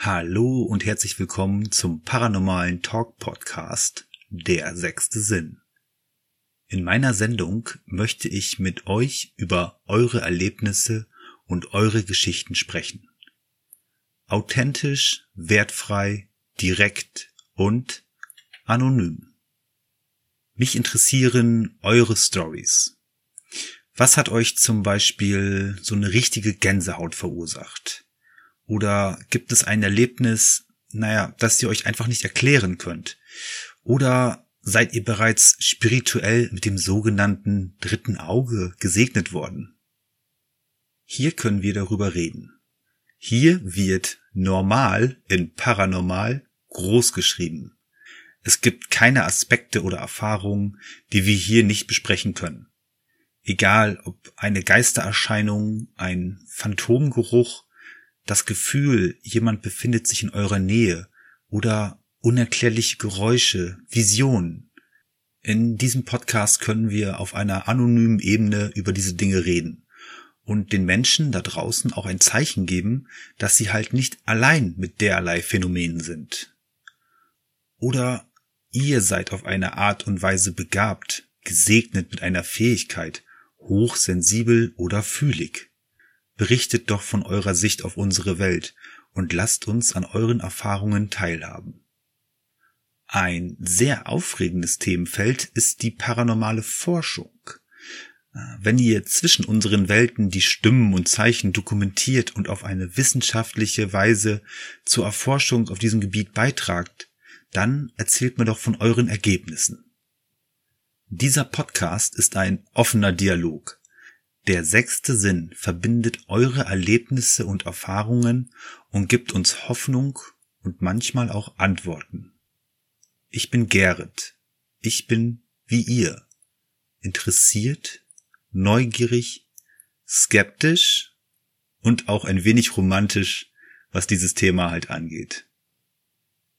Hallo und herzlich willkommen zum paranormalen Talk Podcast Der sechste Sinn. In meiner Sendung möchte ich mit euch über eure Erlebnisse und eure Geschichten sprechen. Authentisch, wertfrei, direkt und anonym. Mich interessieren eure Stories. Was hat euch zum Beispiel so eine richtige Gänsehaut verursacht? Oder gibt es ein Erlebnis, naja, das ihr euch einfach nicht erklären könnt? Oder seid ihr bereits spirituell mit dem sogenannten dritten Auge gesegnet worden? Hier können wir darüber reden. Hier wird normal in paranormal groß geschrieben. Es gibt keine Aspekte oder Erfahrungen, die wir hier nicht besprechen können. Egal ob eine Geistererscheinung, ein Phantomgeruch das Gefühl, jemand befindet sich in eurer Nähe oder unerklärliche Geräusche, Visionen. In diesem Podcast können wir auf einer anonymen Ebene über diese Dinge reden und den Menschen da draußen auch ein Zeichen geben, dass sie halt nicht allein mit derlei Phänomenen sind. Oder ihr seid auf eine Art und Weise begabt, gesegnet mit einer Fähigkeit, hochsensibel oder fühlig. Berichtet doch von eurer Sicht auf unsere Welt und lasst uns an euren Erfahrungen teilhaben. Ein sehr aufregendes Themenfeld ist die paranormale Forschung. Wenn ihr zwischen unseren Welten die Stimmen und Zeichen dokumentiert und auf eine wissenschaftliche Weise zur Erforschung auf diesem Gebiet beitragt, dann erzählt mir doch von euren Ergebnissen. Dieser Podcast ist ein offener Dialog. Der sechste Sinn verbindet eure Erlebnisse und Erfahrungen und gibt uns Hoffnung und manchmal auch Antworten. Ich bin Gerrit. Ich bin wie ihr. Interessiert, neugierig, skeptisch und auch ein wenig romantisch, was dieses Thema halt angeht.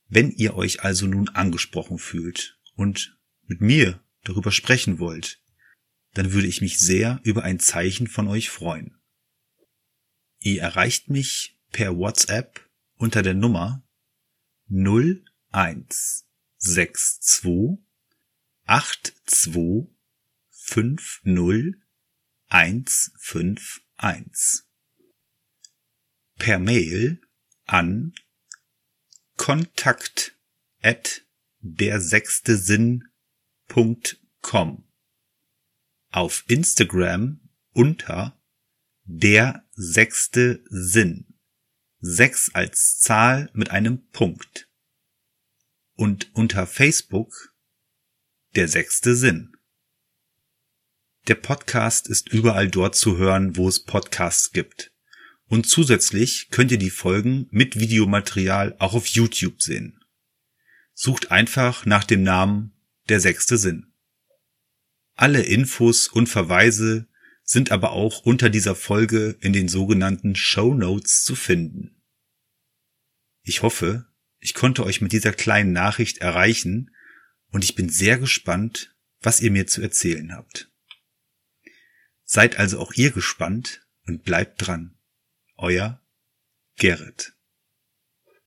Wenn ihr euch also nun angesprochen fühlt und mit mir darüber sprechen wollt, dann würde ich mich sehr über ein Zeichen von euch freuen. Ihr erreicht mich per WhatsApp unter der Nummer 0162 82 50 151 per Mail an kontakt at der sechste Sinn.com auf Instagram unter der sechste Sinn. Sechs als Zahl mit einem Punkt. Und unter Facebook der sechste Sinn. Der Podcast ist überall dort zu hören, wo es Podcasts gibt. Und zusätzlich könnt ihr die Folgen mit Videomaterial auch auf YouTube sehen. Sucht einfach nach dem Namen Der sechste Sinn. Alle Infos und Verweise sind aber auch unter dieser Folge in den sogenannten Show Notes zu finden. Ich hoffe, ich konnte euch mit dieser kleinen Nachricht erreichen und ich bin sehr gespannt, was ihr mir zu erzählen habt. Seid also auch ihr gespannt und bleibt dran. Euer Gerrit.